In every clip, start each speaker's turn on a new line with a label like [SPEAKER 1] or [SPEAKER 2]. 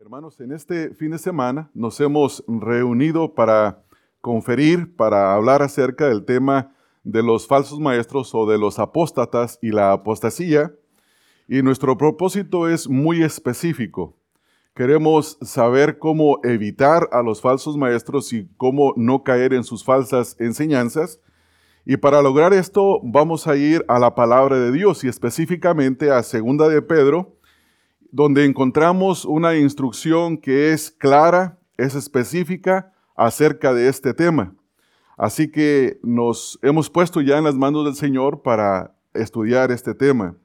[SPEAKER 1] Hermanos, en este fin de semana nos hemos reunido para conferir, para hablar acerca del tema de los falsos maestros o de los apóstatas y la apostasía. Y nuestro propósito es muy específico. Queremos saber cómo evitar a los falsos maestros y cómo no caer en sus falsas enseñanzas. Y para lograr esto vamos a ir a la palabra de Dios y específicamente a Segunda de Pedro, donde encontramos una instrucción que es clara, es específica acerca de este tema. Así que nos hemos puesto ya en las manos del Señor para estudiar este tema.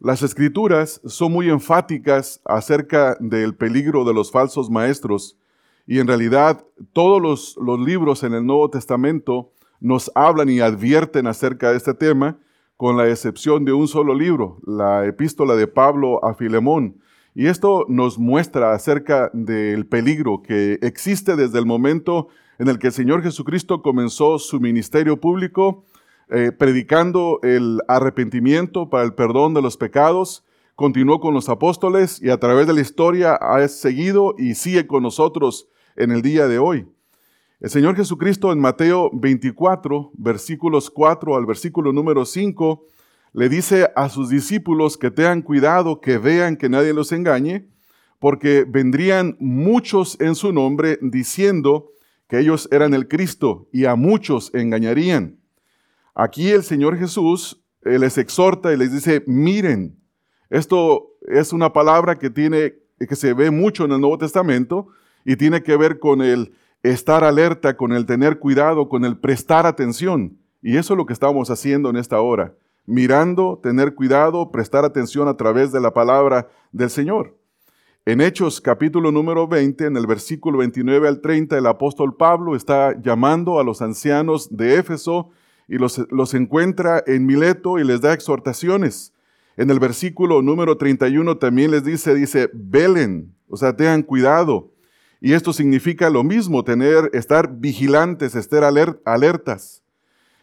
[SPEAKER 1] Las escrituras son muy enfáticas acerca del peligro de los falsos maestros y en realidad todos los, los libros en el Nuevo Testamento nos hablan y advierten acerca de este tema, con la excepción de un solo libro, la epístola de Pablo a Filemón. Y esto nos muestra acerca del peligro que existe desde el momento en el que el Señor Jesucristo comenzó su ministerio público, eh, predicando el arrepentimiento para el perdón de los pecados, continuó con los apóstoles y a través de la historia ha seguido y sigue con nosotros en el día de hoy. El Señor Jesucristo en Mateo 24, versículos 4 al versículo número 5, le dice a sus discípulos que tengan cuidado, que vean que nadie los engañe, porque vendrían muchos en su nombre diciendo, que ellos eran el Cristo y a muchos engañarían. Aquí el Señor Jesús eh, les exhorta y les dice, miren, esto es una palabra que tiene que se ve mucho en el Nuevo Testamento y tiene que ver con el estar alerta, con el tener cuidado, con el prestar atención. Y eso es lo que estamos haciendo en esta hora, mirando, tener cuidado, prestar atención a través de la palabra del Señor. En Hechos capítulo número 20, en el versículo 29 al 30, el apóstol Pablo está llamando a los ancianos de Éfeso y los, los encuentra en Mileto y les da exhortaciones. En el versículo número 31 también les dice, dice, velen, o sea, tengan cuidado. Y esto significa lo mismo, tener, estar vigilantes, estar alertas.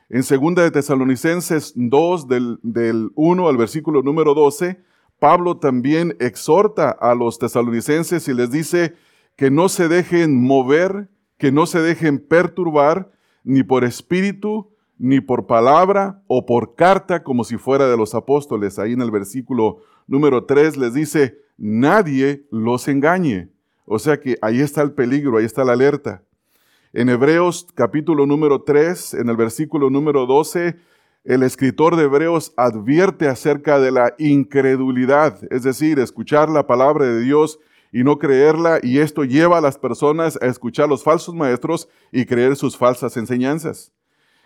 [SPEAKER 1] En segunda de Tesalonicenses 2, del, del 1 al versículo número 12, Pablo también exhorta a los tesalonicenses y les dice que no se dejen mover, que no se dejen perturbar, ni por espíritu, ni por palabra o por carta, como si fuera de los apóstoles. Ahí en el versículo número 3 les dice, nadie los engañe. O sea que ahí está el peligro, ahí está la alerta. En Hebreos capítulo número 3, en el versículo número 12, el escritor de Hebreos advierte acerca de la incredulidad, es decir, escuchar la palabra de Dios y no creerla, y esto lleva a las personas a escuchar los falsos maestros y creer sus falsas enseñanzas.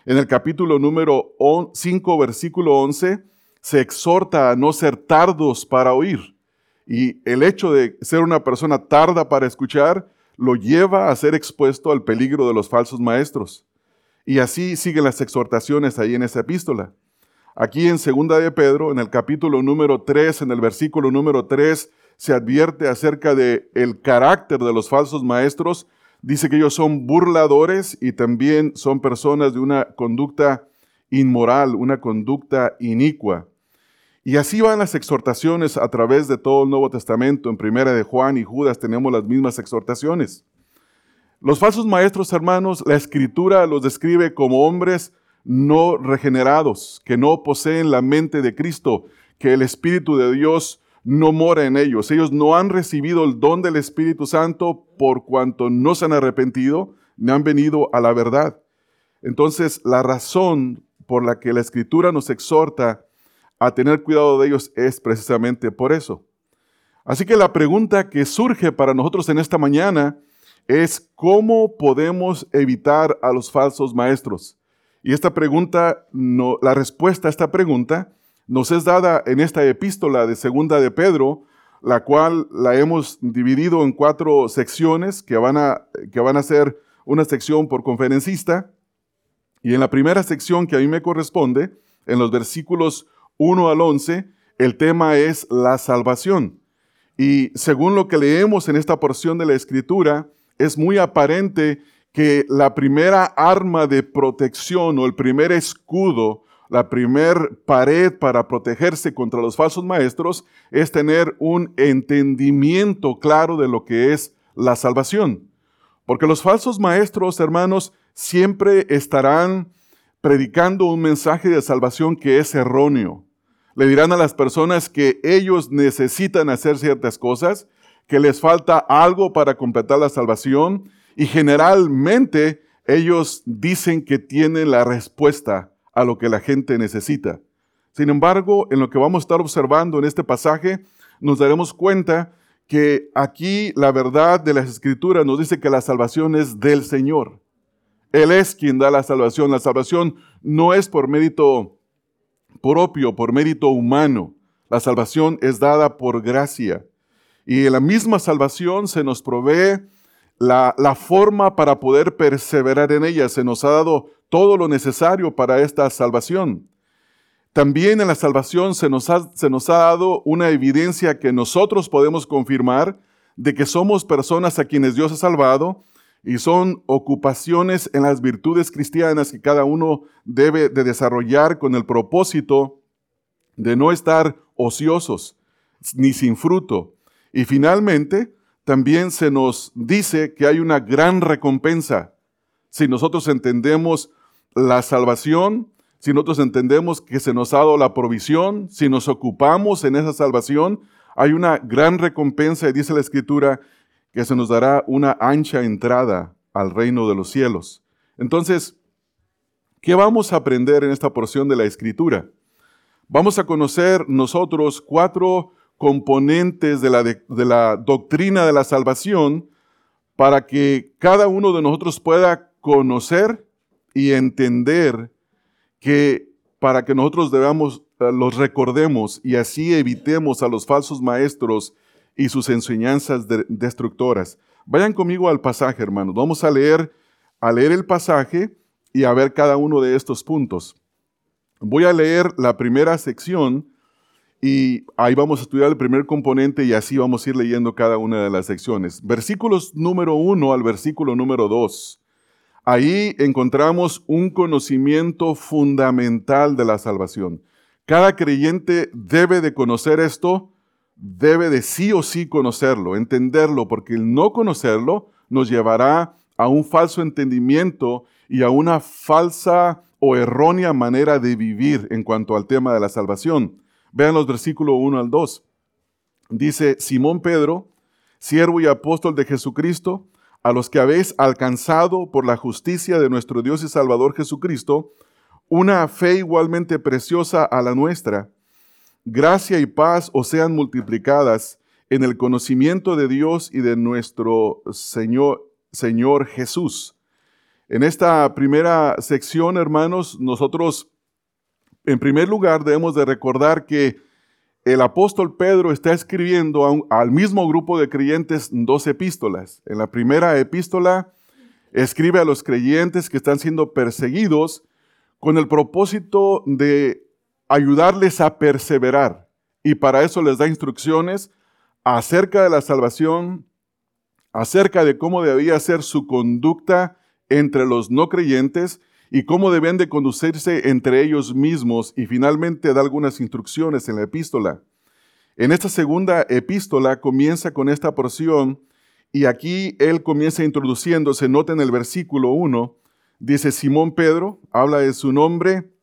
[SPEAKER 1] En el capítulo número 5, versículo 11, se exhorta a no ser tardos para oír. Y el hecho de ser una persona tarda para escuchar lo lleva a ser expuesto al peligro de los falsos maestros. Y así siguen las exhortaciones ahí en esa epístola. Aquí en Segunda de Pedro, en el capítulo número 3, en el versículo número 3, se advierte acerca de el carácter de los falsos maestros. Dice que ellos son burladores y también son personas de una conducta inmoral, una conducta inicua. Y así van las exhortaciones a través de todo el Nuevo Testamento. En Primera de Juan y Judas tenemos las mismas exhortaciones. Los falsos maestros, hermanos, la escritura los describe como hombres no regenerados, que no poseen la mente de Cristo, que el Espíritu de Dios no mora en ellos. Ellos no han recibido el don del Espíritu Santo por cuanto no se han arrepentido ni han venido a la verdad. Entonces, la razón por la que la Escritura nos exhorta a tener cuidado de ellos es precisamente por eso. Así que la pregunta que surge para nosotros en esta mañana es cómo podemos evitar a los falsos maestros. Y esta pregunta, la respuesta a esta pregunta nos es dada en esta epístola de segunda de Pedro, la cual la hemos dividido en cuatro secciones que van a, que van a ser una sección por conferencista. Y en la primera sección que a mí me corresponde, en los versículos 1 al 11, el tema es la salvación. Y según lo que leemos en esta porción de la escritura, es muy aparente que la primera arma de protección o el primer escudo, la primer pared para protegerse contra los falsos maestros es tener un entendimiento claro de lo que es la salvación. Porque los falsos maestros, hermanos, siempre estarán predicando un mensaje de salvación que es erróneo. Le dirán a las personas que ellos necesitan hacer ciertas cosas, que les falta algo para completar la salvación y generalmente ellos dicen que tienen la respuesta a lo que la gente necesita. Sin embargo, en lo que vamos a estar observando en este pasaje, nos daremos cuenta que aquí la verdad de las escrituras nos dice que la salvación es del Señor. Él es quien da la salvación. La salvación no es por mérito propio, por mérito humano. La salvación es dada por gracia. Y en la misma salvación se nos provee la, la, forma para poder perseverar en ella. Se nos ha dado todo lo necesario para esta salvación. También en la salvación se nos, ha, se nos ha dado una evidencia que nosotros podemos confirmar de que somos personas a quienes Dios ha salvado y son ocupaciones en las virtudes cristianas que cada uno debe de desarrollar con el propósito de no estar ociosos ni sin fruto. Y finalmente, también se nos dice que hay una gran recompensa si nosotros entendemos la salvación, si nosotros entendemos que se nos ha dado la provisión, si nos ocupamos en esa salvación, hay una gran recompensa y dice la Escritura que se nos dará una ancha entrada al reino de los cielos. Entonces, ¿qué vamos a aprender en esta porción de la Escritura? Vamos a conocer nosotros cuatro componentes de la, de, la doctrina de la salvación para que cada uno de nosotros pueda conocer y entender que para que nosotros debamos, eh, los recordemos y así evitemos a los falsos maestros y sus enseñanzas destructoras. Vayan conmigo al pasaje, hermanos. Vamos a leer, a leer el pasaje y a ver cada uno de estos puntos. Voy a leer la primera sección y ahí vamos a estudiar el primer componente y así vamos a ir leyendo cada una de las secciones. Versículos número 1 al versículo número 2. Ahí encontramos un conocimiento fundamental de la salvación. Cada creyente debe de conocer esto, debe de sí o sí conocerlo, entenderlo, porque el no conocerlo nos llevará a un falso entendimiento y a una falsa o errónea manera de vivir en cuanto al tema de la salvación. Vean los versículos 1 al 2. Dice Simón Pedro, siervo y apóstol de Jesucristo, a los que habéis alcanzado por la justicia de nuestro Dios y Salvador Jesucristo, una fe igualmente preciosa a la nuestra. Gracia y paz os sean multiplicadas en el conocimiento de Dios y de nuestro Señor, Señor Jesús. En esta primera sección, hermanos, nosotros, en primer lugar, debemos de recordar que el apóstol Pedro está escribiendo al mismo grupo de creyentes dos epístolas. En la primera epístola escribe a los creyentes que están siendo perseguidos con el propósito de ayudarles a perseverar. Y para eso les da instrucciones acerca de la salvación, acerca de cómo debía ser su conducta entre los no creyentes y cómo deben de conducirse entre ellos mismos y finalmente da algunas instrucciones en la epístola. En esta segunda epístola comienza con esta porción y aquí él comienza introduciéndose, nota en el versículo 1, dice Simón Pedro, habla de su nombre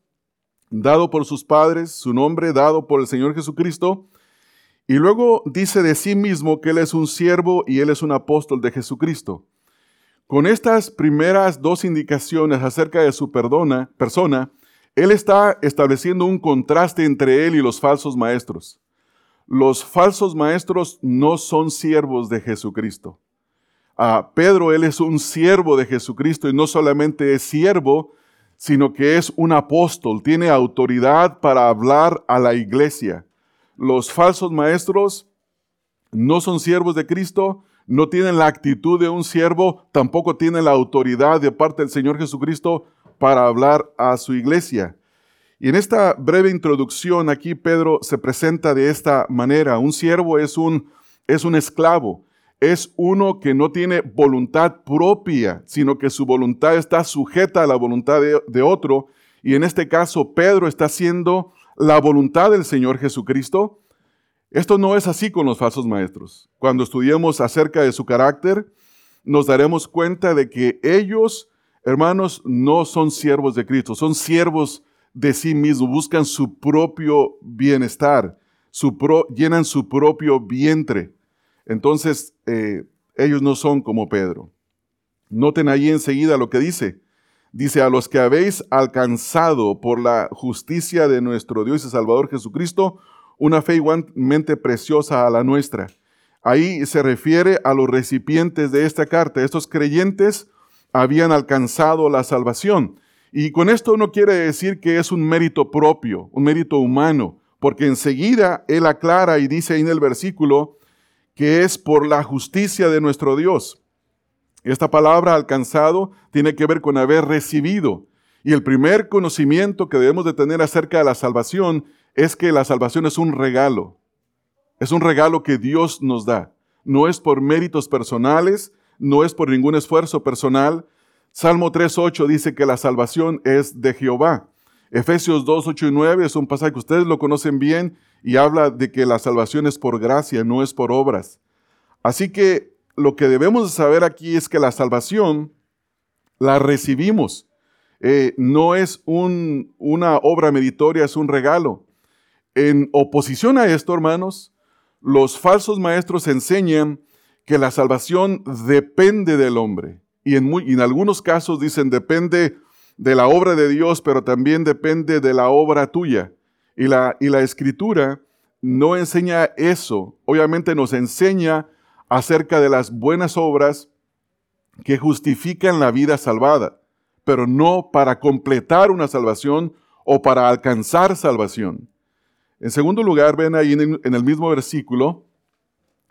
[SPEAKER 1] dado por sus padres, su nombre dado por el Señor Jesucristo, y luego dice de sí mismo que él es un siervo y él es un apóstol de Jesucristo. Con estas primeras dos indicaciones acerca de su perdona, persona, él está estableciendo un contraste entre él y los falsos maestros. Los falsos maestros no son siervos de Jesucristo. A Pedro, él es un siervo de Jesucristo y no solamente es siervo, sino que es un apóstol, tiene autoridad para hablar a la iglesia. Los falsos maestros no son siervos de Cristo, no tienen la actitud de un siervo, tampoco tienen la autoridad de parte del Señor Jesucristo para hablar a su iglesia. Y en esta breve introducción aquí Pedro se presenta de esta manera. Un siervo es un, es un esclavo, es uno que no tiene voluntad propia, sino que su voluntad está sujeta a la voluntad de, otro y en este caso Pedro está haciendo la voluntad del Señor Jesucristo, esto no es así con los falsos maestros. Cuando estudiemos acerca de su carácter, nos daremos cuenta de que ellos, hermanos, no son siervos de Cristo, son siervos de sí mismos, buscan su propio bienestar, llenan su propio vientre. Entonces, eh, ellos no son como Pedro. Noten ahí enseguida lo que dice. Dice, a los que habéis alcanzado por la justicia de nuestro Dios y Salvador Jesucristo, una fe igualmente preciosa a la nuestra. Ahí se refiere a los recipientes de esta carta. Estos creyentes habían alcanzado la salvación. Y con esto no quiere decir que es un mérito propio, un mérito humano, porque enseguida él aclara y dice ahí en el versículo que es por la justicia de nuestro Dios. Esta palabra alcanzado tiene que ver con haber recibido. Y el primer conocimiento que debemos de tener acerca de la salvación es que la salvación es un regalo. Es un regalo que Dios nos da. No es por méritos personales, no es por ningún esfuerzo personal. Salmo 3.8 dice que la salvación es de Jehová. Efesios 2, 8 y 9 es un pasaje que ustedes lo conocen bien y habla de que la salvación es por gracia, no es por obras. Así que lo que debemos saber aquí es que la salvación la recibimos. Eh, no es una obra meritoria, es un regalo. En oposición a esto, hermanos, los falsos maestros enseñan que la salvación depende del hombre. Y en, en algunos casos dicen depende de la obra de Dios, pero también depende de la obra tuya. Y la, y la escritura no enseña eso. Obviamente nos enseña acerca de las buenas obras que justifican la vida salvada, pero no para completar una salvación o para alcanzar salvación. En segundo lugar, ven ahí en el mismo versículo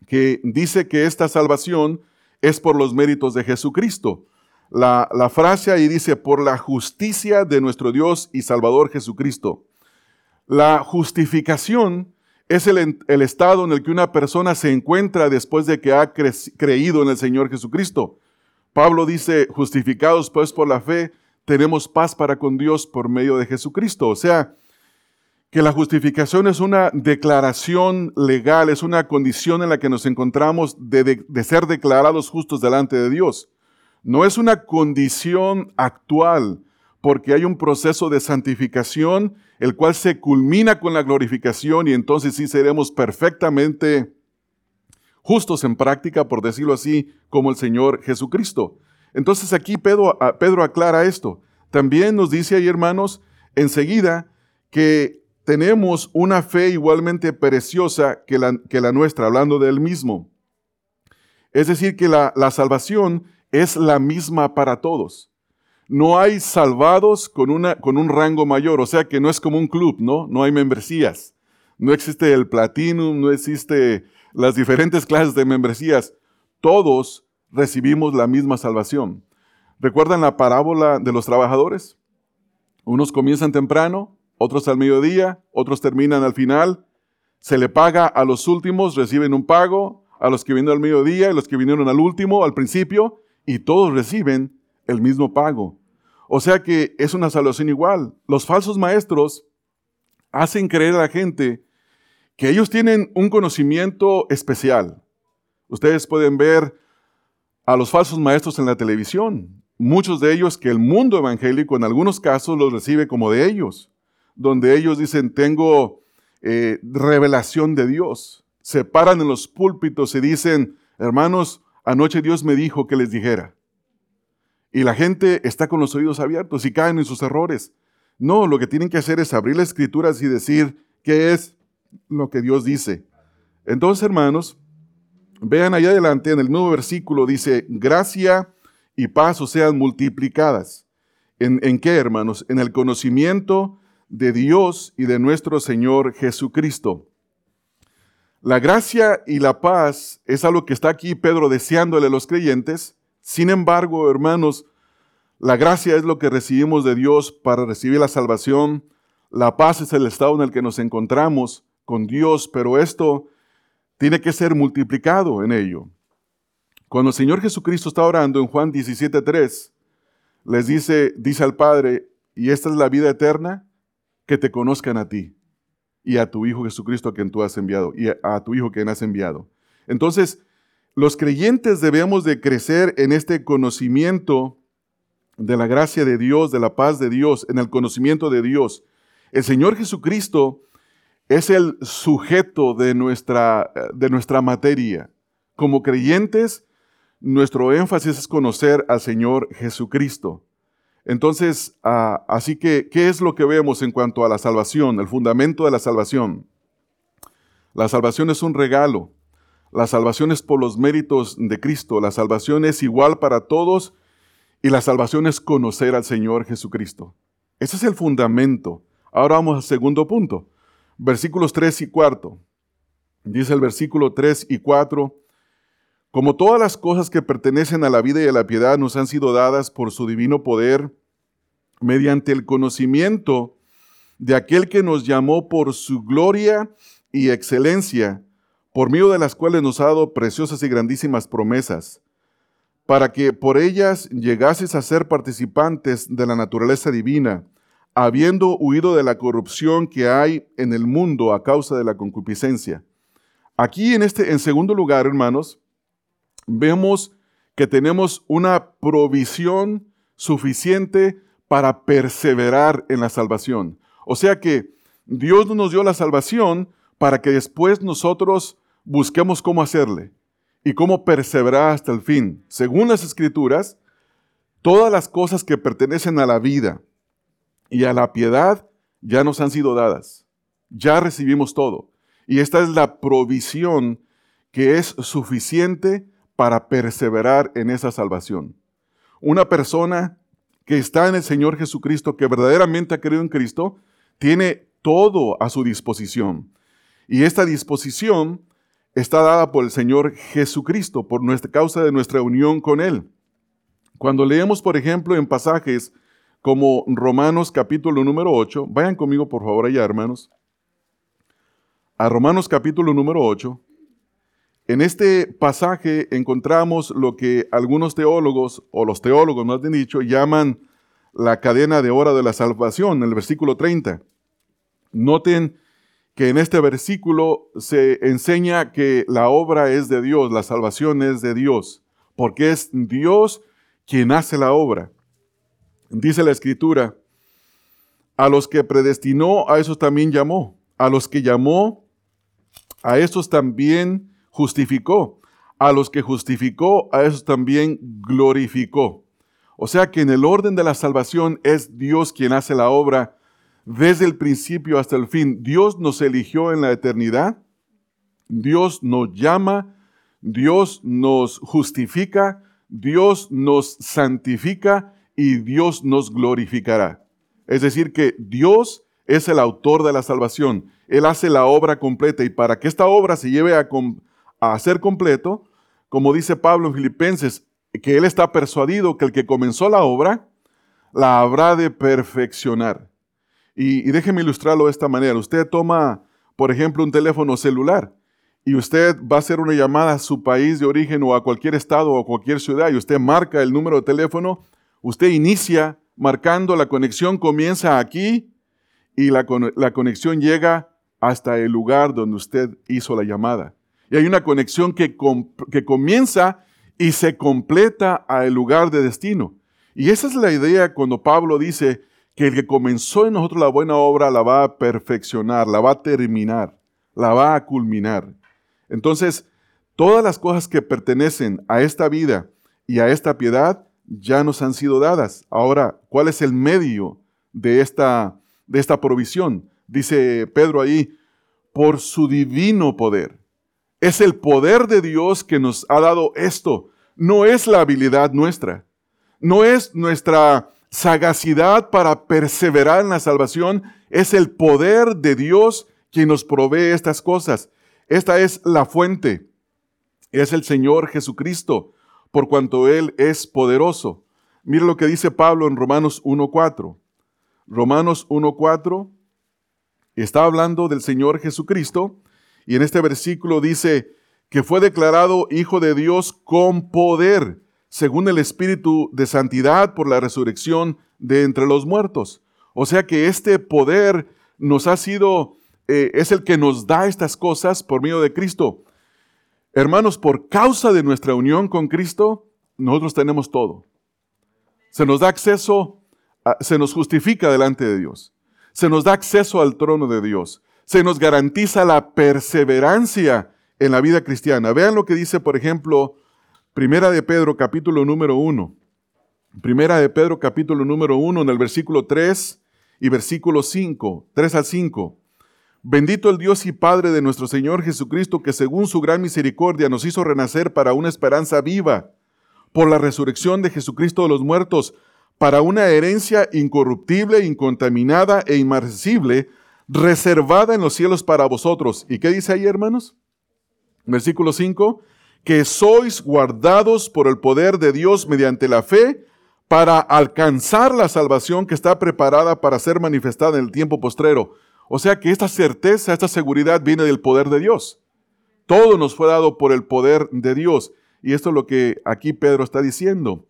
[SPEAKER 1] que dice que esta salvación es por los méritos de Jesucristo. La, frase ahí dice, por la justicia de nuestro Dios y Salvador Jesucristo. La justificación es el, estado en el que una persona se encuentra después de que ha creído en el Señor Jesucristo. Pablo dice, justificados pues por la fe, tenemos paz para con Dios por medio de Jesucristo. O sea, que la justificación es una declaración legal, es una condición en la que nos encontramos de, ser declarados justos delante de Dios. No es una condición actual, porque hay un proceso de santificación, el cual se culmina con la glorificación y entonces sí seremos perfectamente justos en práctica, por decirlo así, como el Señor Jesucristo. Entonces aquí Pedro, Pedro aclara esto. También nos dice ahí, hermanos, enseguida que tenemos una fe igualmente preciosa que la, nuestra, hablando de él mismo. Es decir, que la, la salvación es la misma para todos. No hay salvados con, una, con un rango mayor, o sea que no es como un club, ¿no? No hay membresías. No existe el platinum, no existe las diferentes clases de membresías. Todos recibimos la misma salvación. ¿Recuerdan la parábola de los trabajadores? Unos comienzan temprano, otros al mediodía, otros terminan al final. Se le paga a los últimos, reciben un pago, a los que vinieron al mediodía y los que vinieron al último, al principio, y todos reciben el mismo pago. O sea que es una salvación igual. Los falsos maestros hacen creer a la gente que ellos tienen un conocimiento especial. Ustedes pueden ver a los falsos maestros en la televisión. Muchos de ellos que el mundo evangélico en algunos casos los recibe como de ellos donde ellos dicen, tengo eh, revelación de Dios. Se paran en los púlpitos y dicen, hermanos, anoche Dios me dijo que les dijera. Y la gente está con los oídos abiertos y caen en sus errores. No, lo que tienen que hacer es abrir las escrituras y decir qué es lo que Dios dice. Entonces, hermanos, vean ahí adelante en el nuevo versículo, dice, gracia y paz sean multiplicadas. ¿En, ¿En qué, hermanos? En el conocimiento de Dios y de nuestro Señor Jesucristo. La gracia y la paz es algo que está aquí Pedro deseándole a los creyentes. Sin embargo, hermanos, la gracia es lo que recibimos de Dios para recibir la salvación. La paz es el estado en el que nos encontramos con Dios, pero esto tiene que ser multiplicado en ello. Cuando el Señor Jesucristo está orando en Juan 17:3, les dice, dice al Padre, y esta es la vida eterna, que te conozcan a ti y a tu Hijo Jesucristo a quien tú has enviado y a tu Hijo quien has enviado. Entonces, los creyentes debemos de crecer en este conocimiento de la gracia de Dios, de la paz de Dios, en el conocimiento de Dios. El Señor Jesucristo es el sujeto de nuestra, de nuestra materia. Como creyentes, nuestro énfasis es conocer al Señor Jesucristo. Entonces, ah, así que, ¿qué es lo que vemos en cuanto a la salvación, el fundamento de la salvación? La salvación es un regalo. La salvación es por los méritos de Cristo. La salvación es igual para todos y la salvación es conocer al Señor Jesucristo. Ese es el fundamento. Ahora vamos al segundo punto. Versículos 3 y 4. Dice el versículo 3 y 4. Como todas las cosas que pertenecen a la vida y a la piedad nos han sido dadas por su divino poder, mediante el conocimiento de aquel que nos llamó por su gloria y excelencia, por medio de las cuales nos ha dado preciosas y grandísimas promesas para que por ellas llegases a ser participantes de la naturaleza divina, habiendo huido de la corrupción que hay en el mundo a causa de la concupiscencia. Aquí en este en segundo lugar, hermanos, vemos que tenemos una provisión suficiente para perseverar en la salvación. O sea que Dios nos dio la salvación para que después nosotros busquemos cómo hacerle y cómo perseverar hasta el fin. Según las escrituras, todas las cosas que pertenecen a la vida y a la piedad ya nos han sido dadas. Ya recibimos todo. Y esta es la provisión que es suficiente para perseverar en esa salvación. Una persona que está en el Señor Jesucristo, que verdaderamente ha creído en Cristo, tiene todo a su disposición. Y esta disposición está dada por el Señor Jesucristo, por nuestra causa de nuestra unión con Él. Cuando leemos, por ejemplo, en pasajes como Romanos capítulo número 8, vayan conmigo por favor allá, hermanos, a Romanos capítulo número 8, en este pasaje encontramos lo que algunos teólogos, o los teólogos más bien dicho, llaman la cadena de hora de la salvación, en el versículo 30. Noten que en este versículo se enseña que la obra es de Dios, la salvación es de Dios, porque es Dios quien hace la obra. Dice la escritura, a los que predestinó, a esos también llamó, a los que llamó, a esos también justificó, a los que justificó, a esos también glorificó. O sea que en el orden de la salvación es Dios quien hace la obra desde el principio hasta el fin. Dios nos eligió en la eternidad, Dios nos llama, Dios nos justifica, Dios nos santifica y Dios nos glorificará. Es decir, que Dios es el autor de la salvación. Él hace la obra completa y para que esta obra se lleve a, a ser completo, como dice Pablo en Filipenses, que Él está persuadido que el que comenzó la obra, la habrá de perfeccionar. Y, déjeme ilustrarlo de esta manera. Usted toma, por ejemplo, un teléfono celular y usted va a hacer una llamada a su país de origen o a cualquier estado o cualquier ciudad y usted marca el número de teléfono, usted inicia marcando, la conexión comienza aquí y la, la conexión llega hasta el lugar donde usted hizo la llamada. Y hay una conexión que, que comienza y se completa al lugar de destino. Y esa es la idea cuando Pablo dice, que el que comenzó en nosotros la buena obra la va a perfeccionar, la va a terminar, la va a culminar. Entonces, todas las cosas que pertenecen a esta vida y a esta piedad ya nos han sido dadas. Ahora, ¿cuál es el medio de esta, de esta provisión? Dice Pedro ahí, por su divino poder. Es el poder de Dios que nos ha dado esto. No es la habilidad nuestra. No es nuestra sagacidad para perseverar en la salvación, es el poder de Dios quien nos provee estas cosas. Esta es la fuente, es el Señor Jesucristo, por cuanto Él es poderoso. Mira lo que dice Pablo en Romanos 1.4. Romanos 1.4 está hablando del Señor Jesucristo y en este versículo dice que fue declarado Hijo de Dios con poder según el Espíritu de Santidad por la resurrección de entre los muertos. O sea que este poder nos ha sido, eh, es el que nos da estas cosas por medio de Cristo. Hermanos, por causa de nuestra unión con Cristo, nosotros tenemos todo. Se nos da acceso, se nos justifica delante de Dios. Se nos da acceso al trono de Dios. Se nos garantiza la perseverancia en la vida cristiana. Vean lo que dice, por ejemplo, Primera de Pedro, capítulo número 1. Primera de Pedro, capítulo número 1, en el versículo 3 y versículo 5, 3 al 5. Bendito el Dios y Padre de nuestro Señor Jesucristo, que según su gran misericordia nos hizo renacer para una esperanza viva, por la resurrección de Jesucristo de los muertos, para una herencia incorruptible, incontaminada e inmarcesible, reservada en los cielos para vosotros. ¿Y qué dice ahí, hermanos? Versículo 5, que sois guardados por el poder de Dios mediante la fe para alcanzar la salvación que está preparada para ser manifestada en el tiempo postrero. O sea que esta certeza, esta seguridad viene del poder de Dios. Todo nos fue dado por el poder de Dios. Y esto es lo que aquí Pedro está diciendo.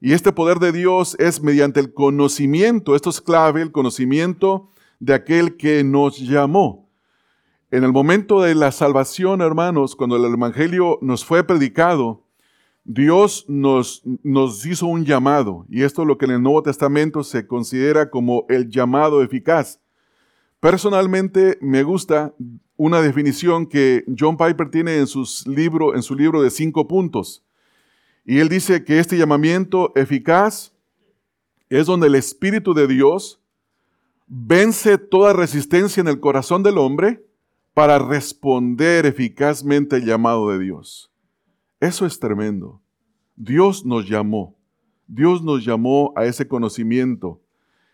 [SPEAKER 1] Y este poder de Dios es mediante el conocimiento, esto es clave, el conocimiento de aquel que nos llamó. En el momento de la salvación, hermanos, cuando el Evangelio nos fue predicado, Dios nos, nos hizo un llamado, y esto es lo que en el Nuevo Testamento se considera como el llamado eficaz. Personalmente me gusta una definición que John Piper tiene en, sus libro, en su libro de cinco puntos. Y él dice que este llamamiento eficaz es donde el Espíritu de Dios vence toda resistencia en el corazón del hombre para responder eficazmente el llamado de Dios. Eso es tremendo. Dios nos llamó. Dios nos llamó a ese conocimiento.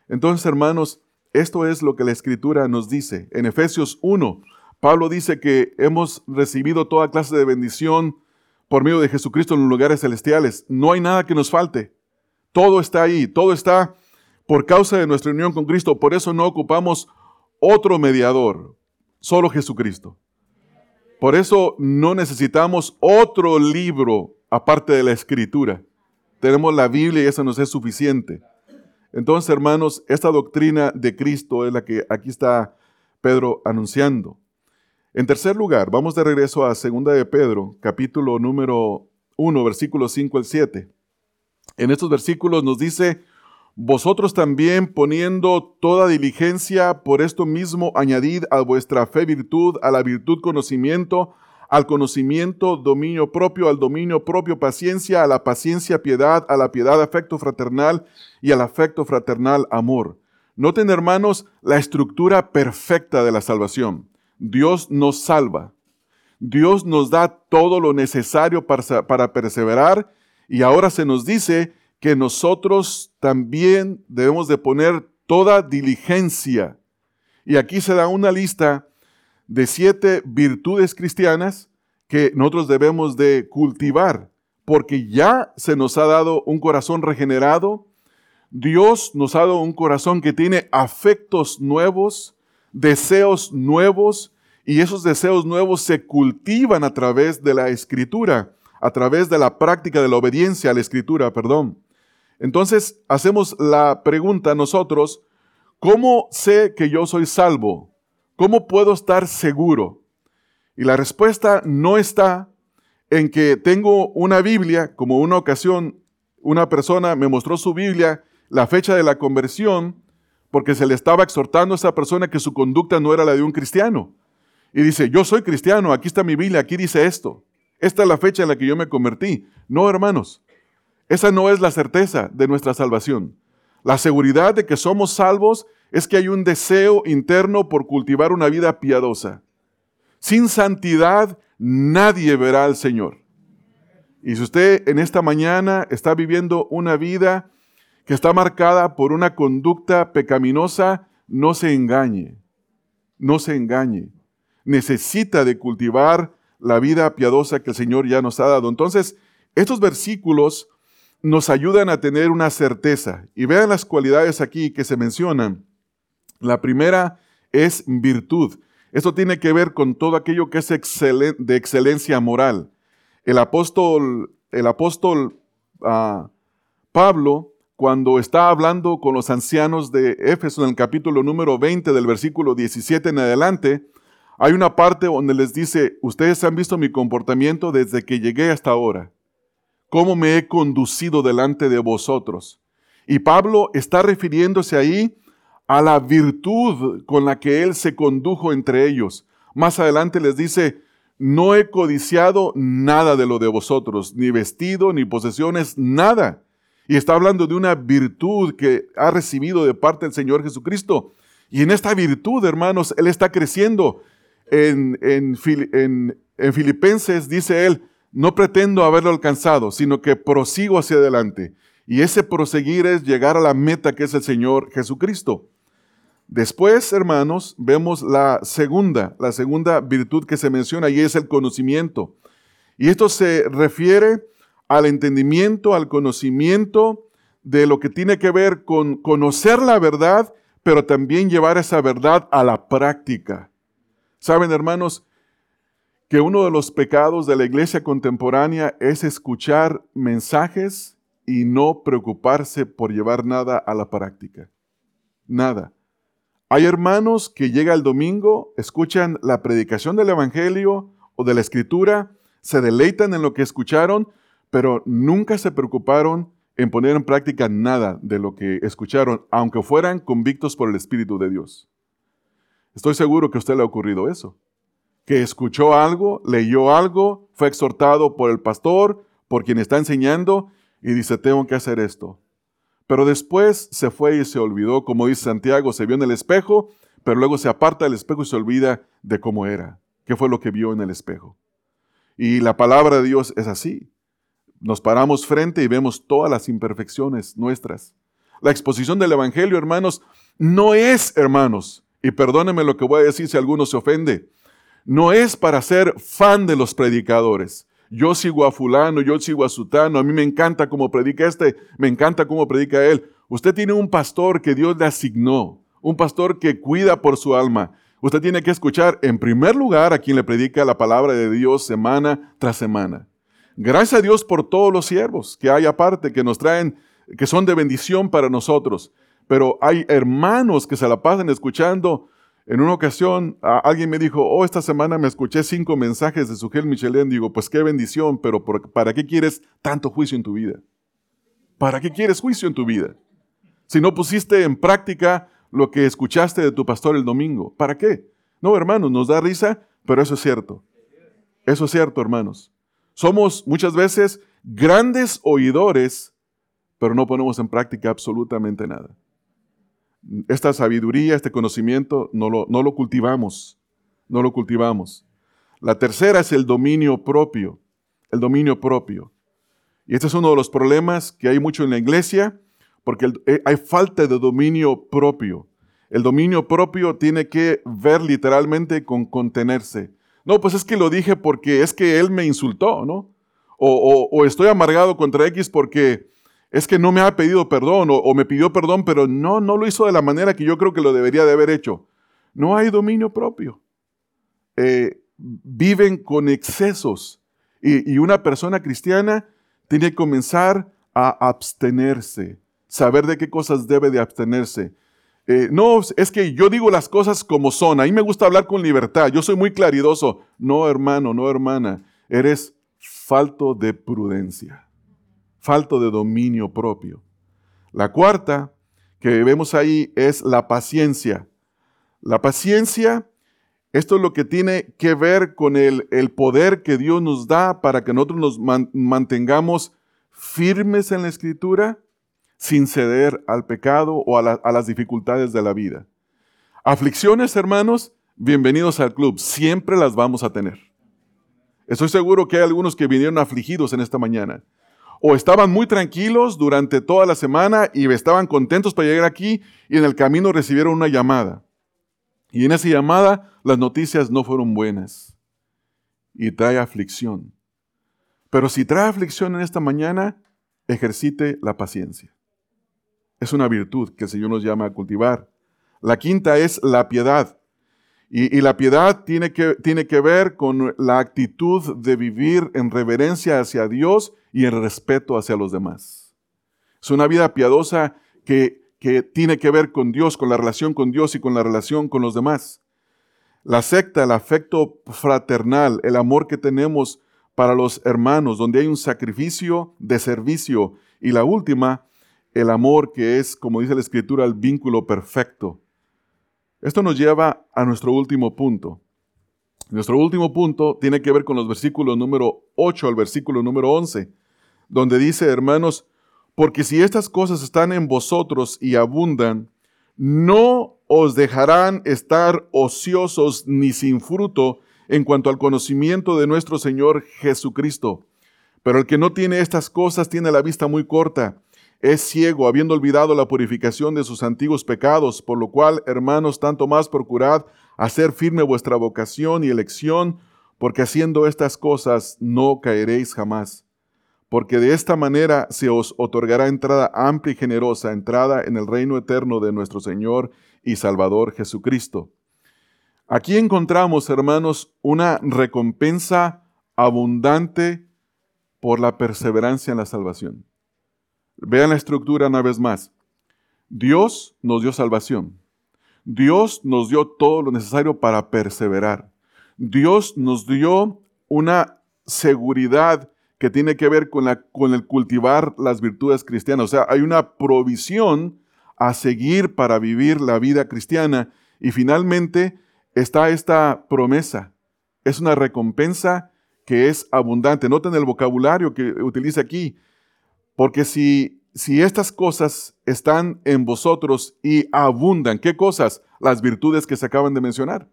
[SPEAKER 1] Entonces, hermanos, esto es lo que la Escritura nos dice. En Efesios 1, Pablo dice que hemos recibido toda clase de bendición por medio de Jesucristo en los lugares celestiales. No hay nada que nos falte. Todo está ahí, todo está por causa de nuestra unión con Cristo. Por eso no ocupamos otro mediador, Solo Jesucristo. Por eso no necesitamos otro libro aparte de la escritura. Tenemos la Biblia y eso nos es suficiente. Entonces, hermanos, esta doctrina de Cristo es la que aquí está Pedro anunciando. En tercer lugar, vamos de regreso a Segunda de Pedro, capítulo número 1, versículos 5 al 7. En estos versículos nos dice, vosotros también poniendo toda diligencia, por esto mismo añadid a vuestra fe virtud, a la virtud conocimiento, al conocimiento dominio propio, al dominio propio paciencia, a la paciencia piedad, a la piedad afecto fraternal y al afecto fraternal amor. Noten hermanos la estructura perfecta de la salvación. Dios nos salva. Dios nos da todo lo necesario para, para perseverar y ahora se nos dice que nosotros también debemos de poner toda diligencia. Y aquí se da una lista de siete virtudes cristianas que nosotros debemos de cultivar, porque ya se nos ha dado un corazón regenerado, Dios nos ha dado un corazón que tiene afectos nuevos, deseos nuevos, y esos deseos nuevos se cultivan a través de la escritura, a través de la práctica de la obediencia a la escritura, perdón. Entonces hacemos la pregunta nosotros, ¿cómo sé que yo soy salvo? ¿Cómo puedo estar seguro? Y la respuesta no está en que tengo una Biblia, como una ocasión una persona me mostró su Biblia, la fecha de la conversión, porque se le estaba exhortando a esa persona que su conducta no era la de un cristiano. Y dice, yo soy cristiano, aquí está mi Biblia, aquí dice esto. Esta es la fecha en la que yo me convertí. No, hermanos, esa no es la certeza de nuestra salvación. La seguridad de que somos salvos es que hay un deseo interno por cultivar una vida piadosa. Sin santidad nadie verá al Señor. Y si usted en esta mañana está viviendo una vida que está marcada por una conducta pecaminosa, no se engañe, no se engañe. Necesita de cultivar la vida piadosa que el Señor ya nos ha dado. Entonces, estos versículos nos ayudan a tener una certeza. Y vean las cualidades aquí que se mencionan. La primera es virtud. Esto tiene que ver con todo aquello que es de excelencia moral. El apóstol, el apóstol ah, Pablo cuando está hablando con los ancianos de Éfeso en el capítulo número 20 del versículo 17 en adelante, hay una parte donde les dice, ustedes han visto mi comportamiento desde que llegué hasta ahora, cómo me he conducido delante de vosotros. Y Pablo está refiriéndose ahí a la virtud con la que él se condujo entre ellos. Más adelante les dice, no he codiciado nada de lo de vosotros, ni vestido, ni posesiones, nada. Y está hablando de una virtud que ha recibido de parte del Señor Jesucristo. Y en esta virtud, hermanos, Él está creciendo. En, en, en, Filipenses dice Él, no pretendo haberlo alcanzado, sino que prosigo hacia adelante. Y ese proseguir es llegar a la meta que es el Señor Jesucristo. Después, hermanos, vemos la segunda, la segunda virtud que se menciona y es el conocimiento. Y esto se refiere al entendimiento, al conocimiento de lo que tiene que ver con conocer la verdad, pero también llevar esa verdad a la práctica. Saben, hermanos, que uno de los pecados de la iglesia contemporánea es escuchar mensajes y no preocuparse por llevar nada a la práctica. Nada. Hay hermanos que llega el domingo, escuchan la predicación del Evangelio o de la Escritura, se deleitan en lo que escucharon, pero nunca se preocuparon en poner en práctica nada de lo que escucharon, aunque fueran convictos por el Espíritu de Dios. Estoy seguro que a usted le ha ocurrido eso, escuchó algo, leyó algo, fue exhortado por el pastor, por quien está enseñando, y dice, tengo que hacer esto. Pero después se fue y se olvidó, como dice Santiago, se vio en el espejo, pero luego se aparta del espejo y se olvida de cómo era, qué fue lo que vio en el espejo. Y la palabra de Dios es así. Nos paramos frente y vemos todas las imperfecciones nuestras. La exposición del Evangelio, hermanos, no es, hermanos, y perdónenme lo que voy a decir si alguno se ofende, no es para ser fan de los predicadores yo sigo a fulano, yo sigo a sutano, a mí me encanta cómo predica este, me encanta cómo predica él. Usted tiene un pastor que Dios le asignó, un pastor que cuida por su alma. Usted tiene que escuchar en primer lugar a quien le predica la palabra de Dios semana tras semana. Gracias a Dios por todos los siervos que hay aparte, que nos traen, que son de bendición para nosotros. Pero hay hermanos que se la pasan escuchando en una ocasión alguien me dijo, oh, esta semana me escuché cinco mensajes de Sugel Michelén. Digo, pues qué bendición, pero ¿para qué quieres tanto juicio en tu vida? ¿Para qué quieres juicio en tu vida? Si no pusiste en práctica lo que escuchaste de tu pastor el domingo, ¿para qué? No, hermanos, nos da risa, pero eso es cierto. Eso es cierto, hermanos. Somos muchas veces grandes oidores, pero no ponemos en práctica absolutamente nada esta sabiduría, este conocimiento, no lo, no lo cultivamos, no lo cultivamos. La tercera es el dominio propio, el dominio propio. Y este es uno de los problemas que hay mucho en la iglesia, porque eh, hay falta de dominio propio. El dominio propio tiene que ver literalmente con contenerse. No, pues es que lo dije porque es que él me insultó, ¿no? O, o estoy amargado contra X porque es que no me ha pedido perdón o, me pidió perdón, pero no, no lo hizo de la manera que yo creo que lo debería de haber hecho. No hay dominio propio. Eh, viven con excesos. Y, una persona cristiana tiene que comenzar a abstenerse, saber de qué cosas debe de abstenerse. Eh, no, es que yo digo las cosas como son. A mí me gusta hablar con libertad. Yo soy muy claridoso. No, hermano, no, hermana. Eres falto de prudencia falto de dominio propio. La cuarta que vemos ahí es la paciencia. La paciencia, esto es lo que tiene que ver con el, poder que Dios nos da para que nosotros nos mantengamos firmes en la escritura sin ceder al pecado o a, las dificultades de la vida. Aflicciones, hermanos, bienvenidos al club. Siempre las vamos a tener. Estoy seguro que hay algunos que vinieron afligidos en esta mañana o estaban muy tranquilos durante toda la semana y estaban contentos para llegar aquí y en el camino recibieron una llamada. Y en esa llamada las noticias no fueron buenas y trae aflicción. Pero si trae aflicción en esta mañana, ejercite la paciencia. Es una virtud que el Señor nos llama a cultivar. La quinta es la piedad. Y, la piedad tiene que, tiene que ver con la actitud de vivir en reverencia hacia Dios y en respeto hacia los demás. Es una vida piadosa que, que tiene que ver con Dios, con la relación con Dios y con la relación con los demás. La secta, el afecto fraternal, el amor que tenemos para los hermanos, donde hay un sacrificio de servicio. Y la última, el amor que es, como dice la Escritura, el vínculo perfecto. Esto nos lleva a nuestro último punto. Nuestro último punto tiene que ver con los versículos número 8 al versículo número 11, donde dice, hermanos, porque si estas cosas están en vosotros y abundan, no os dejarán estar ociosos ni sin fruto en cuanto al conocimiento de nuestro Señor Jesucristo. Pero el que no tiene estas cosas tiene la vista muy corta, es ciego, habiendo olvidado la purificación de sus antiguos pecados, por lo cual, hermanos, tanto más procurad hacer firme vuestra vocación y elección, porque haciendo estas cosas no caeréis jamás. Porque de esta manera se os otorgará entrada amplia y generosa, entrada en el reino eterno de nuestro Señor y Salvador Jesucristo. Aquí encontramos, hermanos, una recompensa abundante por la perseverancia en la salvación. Vean la estructura una vez más. Dios nos dio salvación. Dios nos dio todo lo necesario para perseverar. Dios nos dio una seguridad que tiene que ver con, la, con el cultivar las virtudes cristianas. O sea, hay una provisión a seguir para vivir la vida cristiana. Y finalmente está esta promesa. Es una recompensa que es abundante. Noten el vocabulario que utiliza aquí. Porque si, si estas cosas están en vosotros y abundan, ¿qué cosas? Las virtudes que se acaban de mencionar.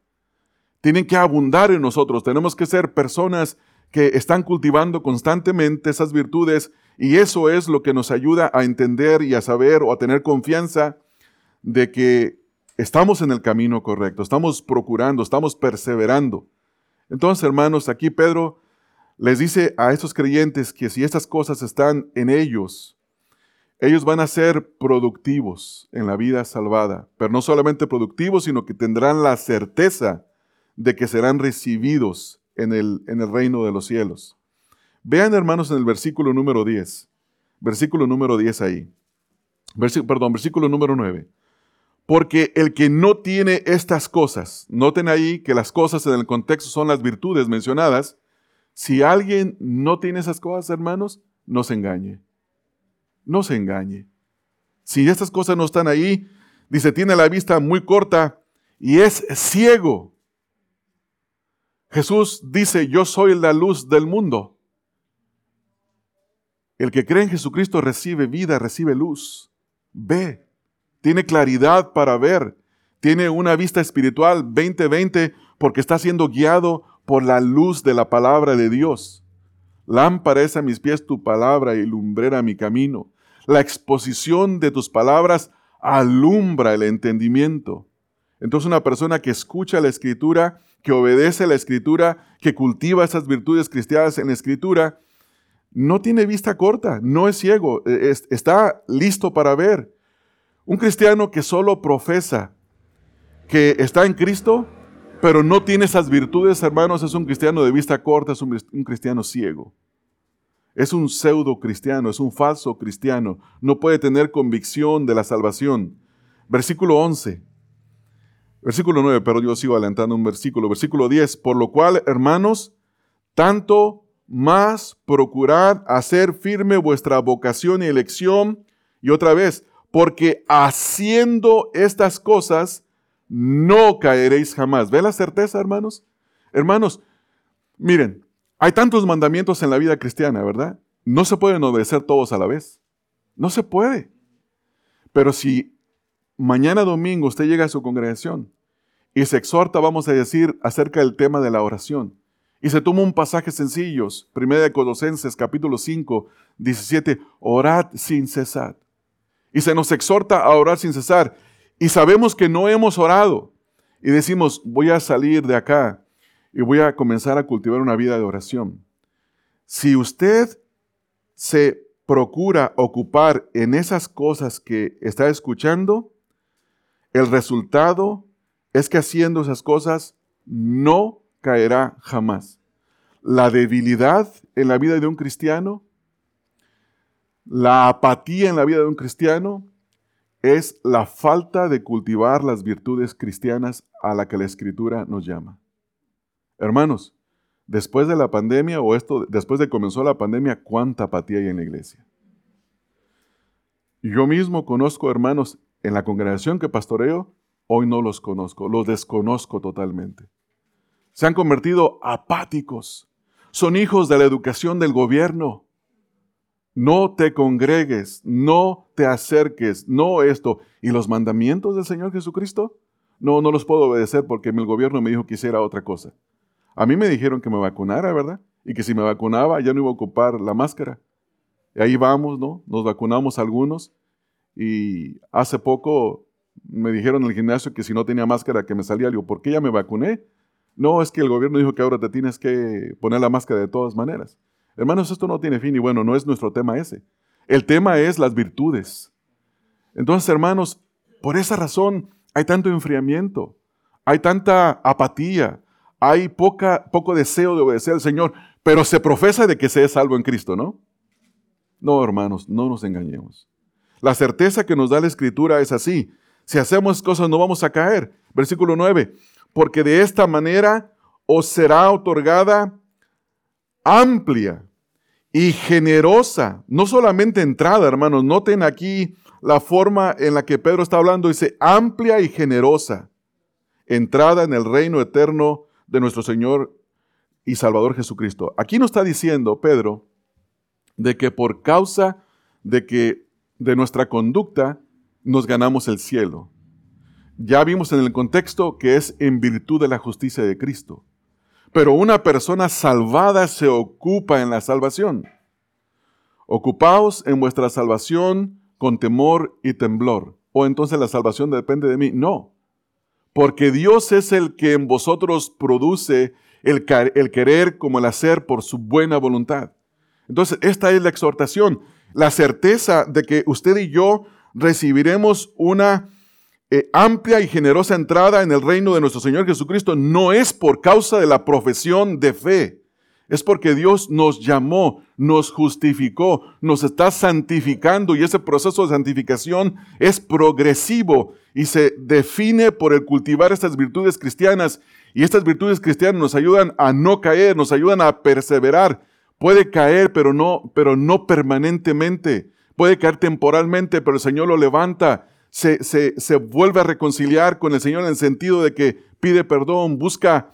[SPEAKER 1] Tienen que abundar en nosotros. Tenemos que ser personas que están cultivando constantemente esas virtudes y eso es lo que nos ayuda a entender y a saber o a tener confianza de que estamos en el camino correcto, estamos procurando, estamos perseverando. Entonces, hermanos, aquí Pedro les dice a estos creyentes que si estas cosas están en ellos, ellos van a ser productivos en la vida salvada, pero no solamente productivos, sino que tendrán la certeza de que serán recibidos en el, en el reino de los cielos. Vean, hermanos, en el versículo número 10. Versículo número 10 ahí. perdón, versículo número 9. Porque el que no tiene estas cosas, noten ahí que las cosas en el contexto son las virtudes mencionadas. Si alguien no tiene esas cosas, hermanos, no se engañe. No se engañe. Si estas cosas no están ahí, dice, tiene la vista muy corta y es ciego. Jesús dice, yo soy la luz del mundo. El que cree en Jesucristo recibe vida, recibe luz, ve, tiene claridad para ver, tiene una vista espiritual 2020 porque está siendo guiado por la luz de la palabra de Dios. Lámpara es a mis pies tu palabra y lumbrera mi camino. La exposición de tus palabras alumbra el entendimiento. Entonces una persona que escucha la escritura, que obedece la escritura, que cultiva esas virtudes cristianas en la escritura, no tiene vista corta, no es ciego, e, está listo para ver. Un cristiano que solo profesa que está en Cristo, pero no tiene esas virtudes, hermanos, es un cristiano de vista corta, es un, cristiano ciego. Es un pseudo cristiano, es un falso cristiano. No puede tener convicción de la salvación. Versículo 11. Versículo 9, pero yo sigo adelantando un versículo. Versículo 10. Por lo cual, hermanos, tanto más procurad hacer firme vuestra vocación y elección. Y otra vez, porque haciendo estas cosas no caeréis jamás. ¿Ve la certeza, hermanos? Hermanos, miren, hay tantos mandamientos en la vida cristiana, ¿verdad? No se pueden obedecer todos a la vez. No se puede. Pero si mañana domingo usted llega a su congregación y se exhorta, vamos a decir, acerca del tema de la oración, y se toma un pasaje sencillo, 1 de Colosenses capítulo 5, 17, orad sin cesar. Y se nos exhorta a orar sin cesar. Y sabemos que no hemos orado. Y decimos, voy a salir de acá y voy a comenzar a cultivar una vida de oración. Si usted se procura ocupar en esas cosas que está escuchando, el resultado es que haciendo esas cosas no caerá jamás. La debilidad en la vida de un cristiano La apatía en la vida de un cristiano es la falta de cultivar las virtudes cristianas a la que la escritura nos llama. Hermanos, después de la pandemia o esto después de comenzó la pandemia, cuánta apatía hay en la iglesia. Yo mismo conozco hermanos en la congregación que pastoreo, hoy no los conozco, los desconozco totalmente. Se han convertido apáticos. Son hijos de la educación del gobierno no te congregues, no te acerques, no esto. ¿Y los mandamientos del Señor Jesucristo? No, no los puedo obedecer porque el gobierno me dijo que hiciera otra cosa. A mí me dijeron que me vacunara, ¿verdad? Y que si me vacunaba ya no iba a ocupar la máscara. Y ahí vamos, ¿no? Nos vacunamos algunos. Y hace poco me dijeron en el gimnasio que si no tenía máscara que me salía. Le digo, ¿por qué ya me vacuné? No, es que el gobierno dijo que ahora te tienes que poner la máscara de todas maneras. Hermanos, esto no tiene fin y bueno, no es nuestro tema ese. El tema es las virtudes. Entonces, hermanos, por esa razón hay tanto enfriamiento, hay tanta apatía, hay poca, poco deseo de obedecer al Señor, pero se profesa de que se es salvo en Cristo, ¿no? No, hermanos, no nos engañemos. La certeza que nos da la Escritura es así. Si hacemos cosas no vamos a caer. Versículo 9. Porque de esta manera os será otorgada amplia y generosa, no solamente entrada, hermanos, noten aquí la forma en la que Pedro está hablando, dice amplia y generosa, entrada en el reino eterno de nuestro Señor y Salvador Jesucristo. Aquí nos está diciendo Pedro de que por causa de que de nuestra conducta nos ganamos el cielo. Ya vimos en el contexto que es en virtud de la justicia de Cristo. Pero una persona salvada se ocupa en la salvación. Ocupaos en vuestra salvación con temor y temblor. O entonces la salvación depende de mí. No, porque Dios es el que en vosotros produce el, querer como el hacer por su buena voluntad. Entonces, esta es la exhortación, la certeza de que usted y yo recibiremos una eh, amplia y generosa entrada en el reino de nuestro Señor Jesucristo no es por causa de la profesión de fe, es porque Dios nos llamó, nos justificó, nos está santificando y ese proceso de santificación es progresivo y se define por el cultivar estas virtudes cristianas y estas virtudes cristianas nos ayudan a no caer, nos ayudan a perseverar. Puede caer, pero no, pero no permanentemente. Puede caer temporalmente, pero el Señor lo levanta se, vuelve a reconciliar con el Señor en el sentido de que pide perdón, busca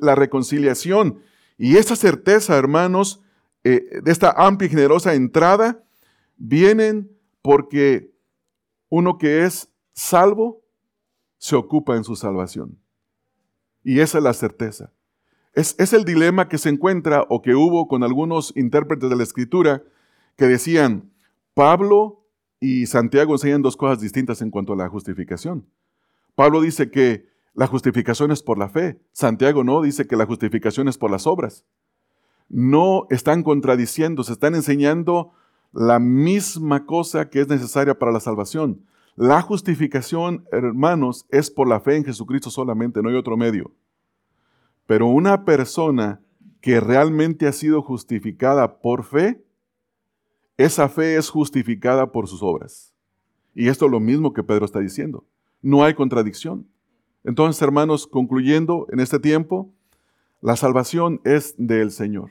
[SPEAKER 1] la reconciliación. Y esa certeza, hermanos, eh, de esta amplia y generosa entrada, vienen porque uno que es salvo se ocupa en su salvación. Y esa es la certeza. Es, es, el dilema que se encuentra o que hubo con algunos intérpretes de la escritura que decían, Pablo y Santiago enseñan dos cosas distintas en cuanto a la justificación. Pablo dice que la justificación es por la fe. Santiago no, dice que la justificación es por las obras. No están contradiciendo, se están enseñando la misma cosa que es necesaria para la salvación. La justificación, hermanos, es por la fe en Jesucristo solamente, no hay otro medio. Pero una persona que realmente ha sido justificada por fe, esa fe es justificada por sus obras. Y esto es lo mismo que Pedro está diciendo. No hay contradicción. Entonces, hermanos, concluyendo en este tiempo, la salvación es del Señor.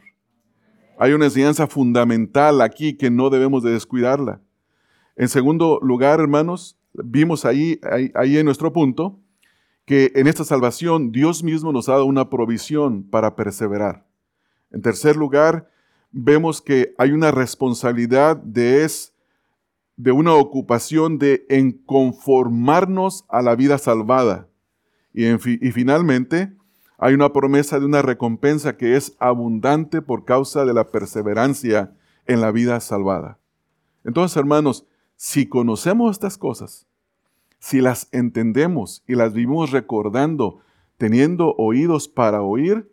[SPEAKER 1] Hay una enseñanza fundamental aquí que no debemos de descuidarla. En segundo lugar, hermanos, vimos ahí, ahí, ahí en nuestro punto que en esta salvación Dios mismo nos ha dado una provisión para perseverar. En tercer lugar, vemos que hay una responsabilidad de es de una ocupación de en conformarnos a la vida salvada. Y, y finalmente, hay una promesa de una recompensa que es abundante por causa de la perseverancia en la vida salvada. Entonces, hermanos, si conocemos estas cosas, si las entendemos y las vivimos recordando, teniendo oídos para oír,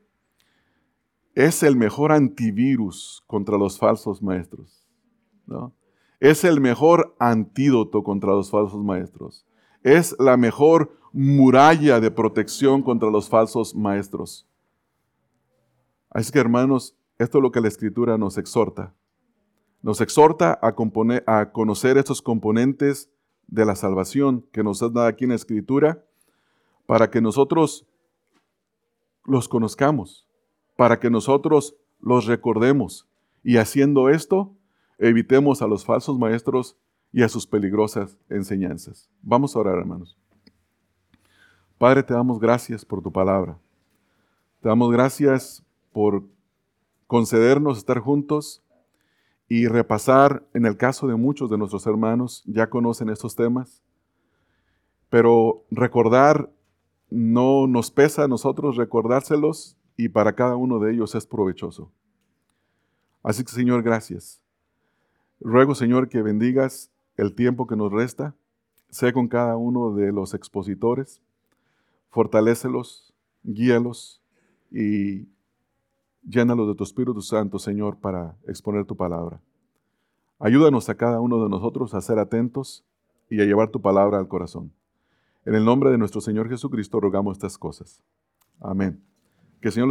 [SPEAKER 1] es el mejor antivirus contra los falsos maestros. Es el mejor antídoto contra los falsos maestros. Es la mejor muralla de protección contra los falsos maestros. Así que hermanos, esto es lo que la escritura nos exhorta. Nos exhorta a, a conocer estos componentes de la salvación que nos dado aquí en la Escritura para que nosotros los conozcamos, para que nosotros los recordemos y haciendo esto evitemos a los falsos maestros y a sus peligrosas enseñanzas. Vamos a orar, hermanos. Padre, te damos gracias por tu palabra. Te damos gracias por concedernos estar juntos y repasar, en el caso de muchos de nuestros hermanos, ya conocen estos temas, pero recordar no nos pesa a nosotros recordárselos y para cada uno de ellos es provechoso. Así que Señor, gracias. Ruego Señor que bendigas el tiempo que nos resta, sé con cada uno de los expositores, fortalécelos, guíalos y llénalos de tu Espíritu Santo, Señor, para exponer tu palabra. Ayúdanos a cada uno de nosotros a ser atentos y a llevar tu palabra al corazón. En el nombre de nuestro Señor Jesucristo rogamos estas cosas. Amén. Que el Señor les